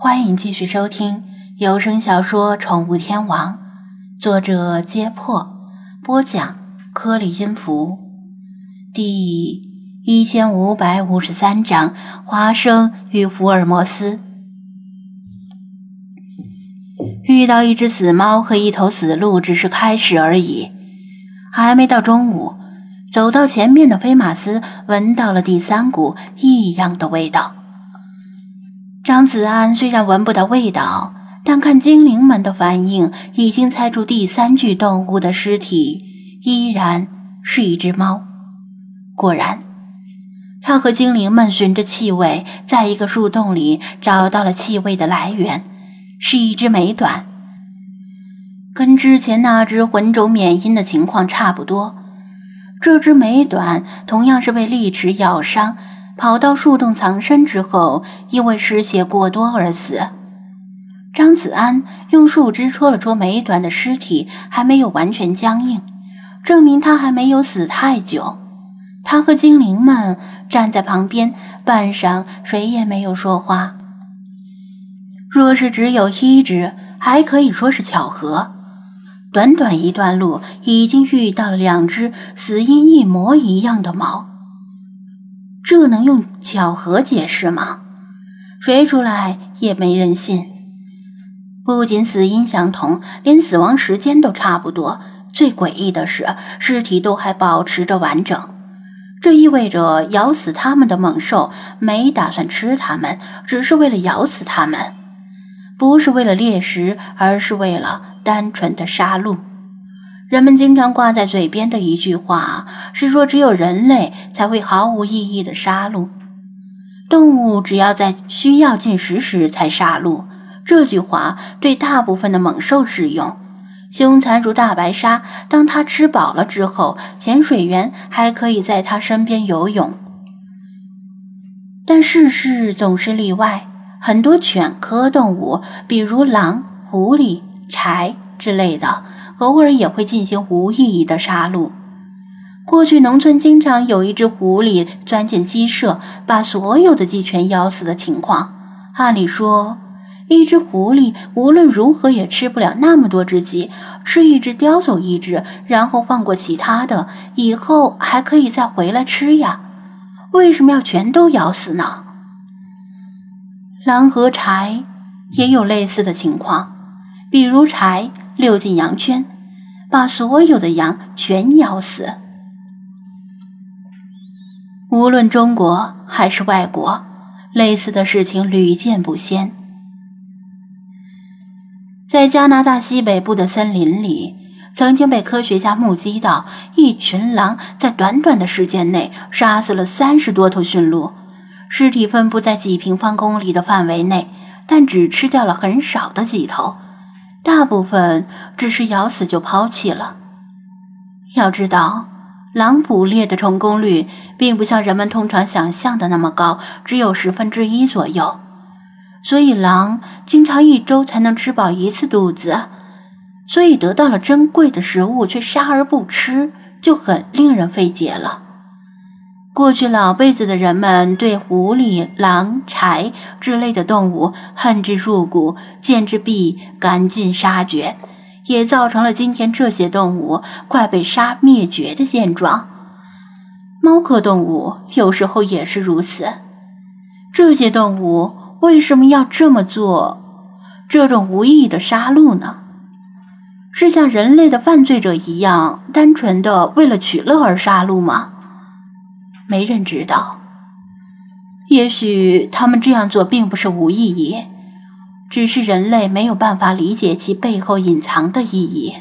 欢迎继续收听有声小说《宠物天王》，作者：揭破，播讲：颗粒音符，第一千五百五十三章：华生与福尔摩斯。遇到一只死猫和一头死鹿只是开始而已，还没到中午，走到前面的菲马斯闻到了第三股异样的味道。张子安虽然闻不到味道，但看精灵们的反应，已经猜出第三具动物的尸体依然是一只猫。果然，他和精灵们循着气味，在一个树洞里找到了气味的来源，是一只美短，跟之前那只浑浊缅因的情况差不多。这只美短同样是被利齿咬伤。跑到树洞藏身之后，因为失血过多而死。张子安用树枝戳了戳美短的尸体，还没有完全僵硬，证明他还没有死太久。他和精灵们站在旁边，半晌谁也没有说话。若是只有一只，还可以说是巧合。短短一段路，已经遇到了两只死因一模一样的猫。这能用巧合解释吗？谁出来也没人信。不仅死因相同，连死亡时间都差不多。最诡异的是，尸体都还保持着完整。这意味着咬死他们的猛兽没打算吃他们，只是为了咬死他们，不是为了猎食，而是为了单纯的杀戮。人们经常挂在嘴边的一句话是说，只有人类才会毫无意义的杀戮，动物只要在需要进食时才杀戮。这句话对大部分的猛兽适用，凶残如大白鲨，当它吃饱了之后，潜水员还可以在它身边游泳。但世事总是例外，很多犬科动物，比如狼、狐狸、豺之类的。偶尔也会进行无意义的杀戮。过去农村经常有一只狐狸钻进鸡舍，把所有的鸡全咬死的情况。按理说，一只狐狸无论如何也吃不了那么多只鸡，吃一只叼走一只，然后放过其他的，以后还可以再回来吃呀。为什么要全都咬死呢？狼和豺也有类似的情况，比如豺。溜进羊圈，把所有的羊全咬死。无论中国还是外国，类似的事情屡见不鲜。在加拿大西北部的森林里，曾经被科学家目击到一群狼在短短的时间内杀死了三十多头驯鹿，尸体分布在几平方公里的范围内，但只吃掉了很少的几头。大部分只是咬死就抛弃了。要知道，狼捕猎的成功率并不像人们通常想象的那么高，只有十分之一左右。所以，狼经常一周才能吃饱一次肚子。所以，得到了珍贵的食物却杀而不吃，就很令人费解了。过去老辈子的人们对狐狸、狼、豺之类的动物恨之入骨，见之必赶尽杀绝，也造成了今天这些动物快被杀灭绝的现状。猫科动物有时候也是如此。这些动物为什么要这么做？这种无意义的杀戮呢？是像人类的犯罪者一样，单纯的为了取乐而杀戮吗？没人知道，也许他们这样做并不是无意义，只是人类没有办法理解其背后隐藏的意义。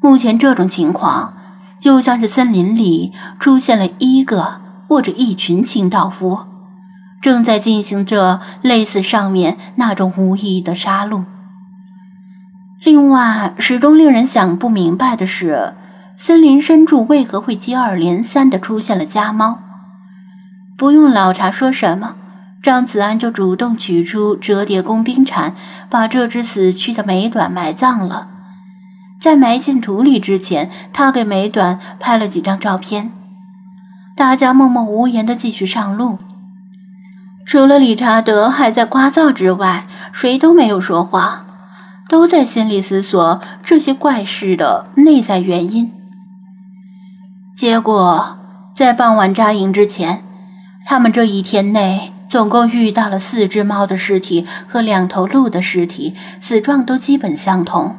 目前这种情况，就像是森林里出现了一个或者一群清道夫，正在进行着类似上面那种无意义的杀戮。另外，始终令人想不明白的是。森林深处为何会接二连三的出现了家猫？不用老查说什么，张子安就主动取出折叠工兵铲，把这只死去的美短埋葬了。在埋进土里之前，他给美短拍了几张照片。大家默默无言的继续上路。除了理查德还在聒噪之外，谁都没有说话，都在心里思索这些怪事的内在原因。结果，在傍晚扎营之前，他们这一天内总共遇到了四只猫的尸体和两头鹿的尸体，死状都基本相同。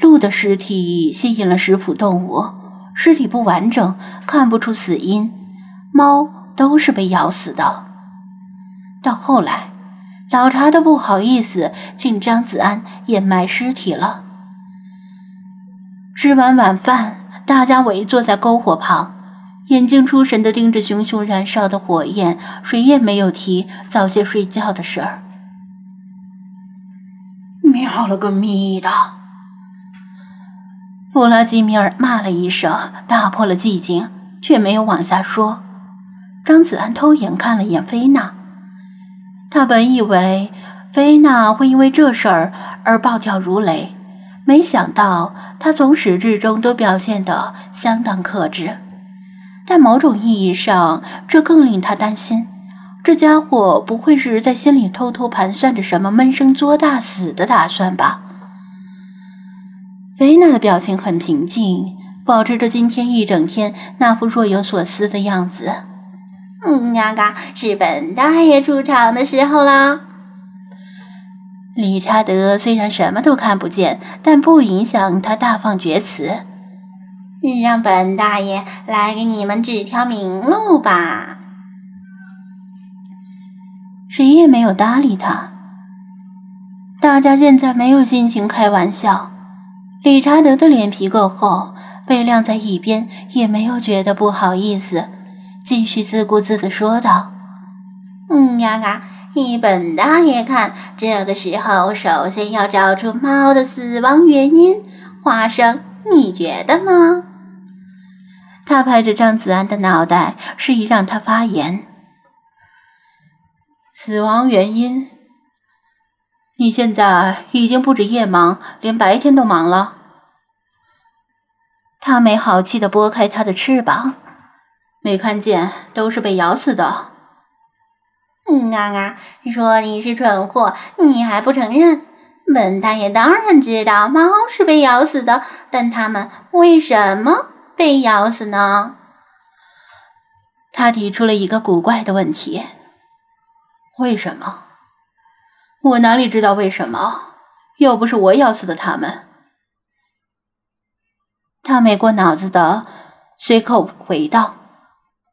鹿的尸体吸引了食腐动物，尸体不完整，看不出死因；猫都是被咬死的。到后来，老查都不好意思请张子安掩埋尸体了。吃完晚饭，大家围坐在篝火旁，眼睛出神的盯着熊熊燃烧的火焰，谁也没有提早些睡觉的事儿。喵了个咪的！弗拉基米尔骂了一声，打破了寂静，却没有往下说。张子安偷眼看了眼菲娜。他本以为菲娜会因为这事儿而暴跳如雷，没想到他从始至终都表现得相当克制。但某种意义上，这更令他担心：这家伙不会是在心里偷偷盘算着什么闷声作大死的打算吧？菲娜的表情很平静，保持着今天一整天那副若有所思的样子。嗯，嘎嘎，是本大爷出场的时候啦。理查德虽然什么都看不见，但不影响他大放厥词。让本大爷来给你们指条明路吧。谁也没有搭理他。大家现在没有心情开玩笑。理查德的脸皮够厚，被晾在一边也没有觉得不好意思。继续自顾自地说道：“嗯呀嘎，依本大爷看，这个时候首先要找出猫的死亡原因。花生，你觉得呢？”他拍着张子安的脑袋，示意让他发言。死亡原因？你现在已经不止夜忙，连白天都忙了。他没好气的拨开他的翅膀。没看见，都是被咬死的。嗯啊啊！说你是蠢货，你还不承认？本大爷当然知道猫是被咬死的，但它们为什么被咬死呢？他提出了一个古怪的问题：为什么？我哪里知道为什么？又不是我咬死的它们。他没过脑子的，随口回道。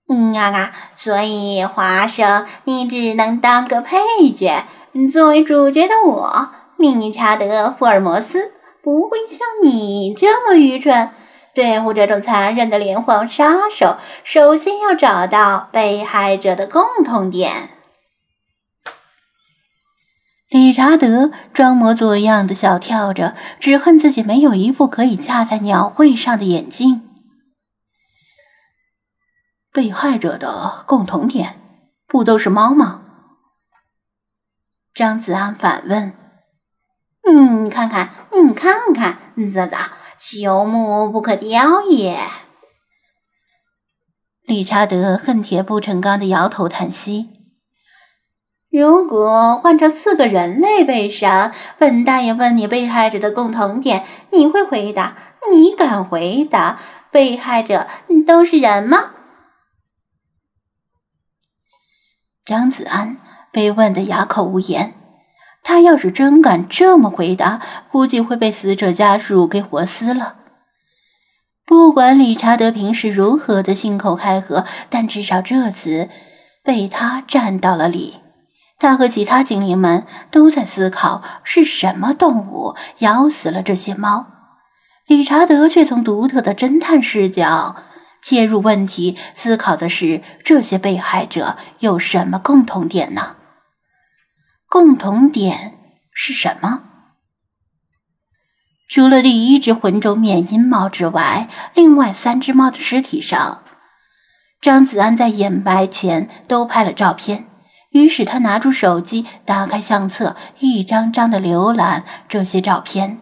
嗯啊啊！所以华生，你只能当个配角。作为主角的我，理查德·福尔摩斯，不会像你这么愚蠢。对付这种残忍的连环杀手，首先要找到被害者的共同点。理查德装模作样的小跳着，只恨自己没有一副可以架在鸟会上的眼镜。被害者的共同点不都是猫吗？张子安反问。你看看，你看看，啧啧，朽木不可雕也。理查德恨铁不成钢的摇头叹息。如果换成四个人类被杀，本大爷问你被害者的共同点，你会回答？你敢回答？被害者都是人吗？张子安被问得哑口无言。他要是真敢这么回答，估计会被死者家属给活撕了。不管理查德平时如何的信口开河，但至少这次被他占到了理。他和其他精灵们都在思考是什么动物咬死了这些猫，理查德却从独特的侦探视角。切入问题，思考的是这些被害者有什么共同点呢？共同点是什么？除了第一只浑轴缅因猫之外，另外三只猫的尸体上，张子安在掩埋前都拍了照片。于是他拿出手机，打开相册，一张张的浏览这些照片。